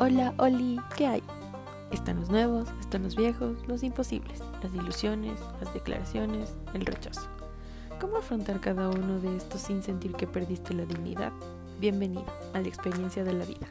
Hola, Oli, ¿qué hay? Están los nuevos, están los viejos, los imposibles, las ilusiones, las declaraciones, el rechazo. ¿Cómo afrontar cada uno de estos sin sentir que perdiste la dignidad? Bienvenido a la experiencia de la vida.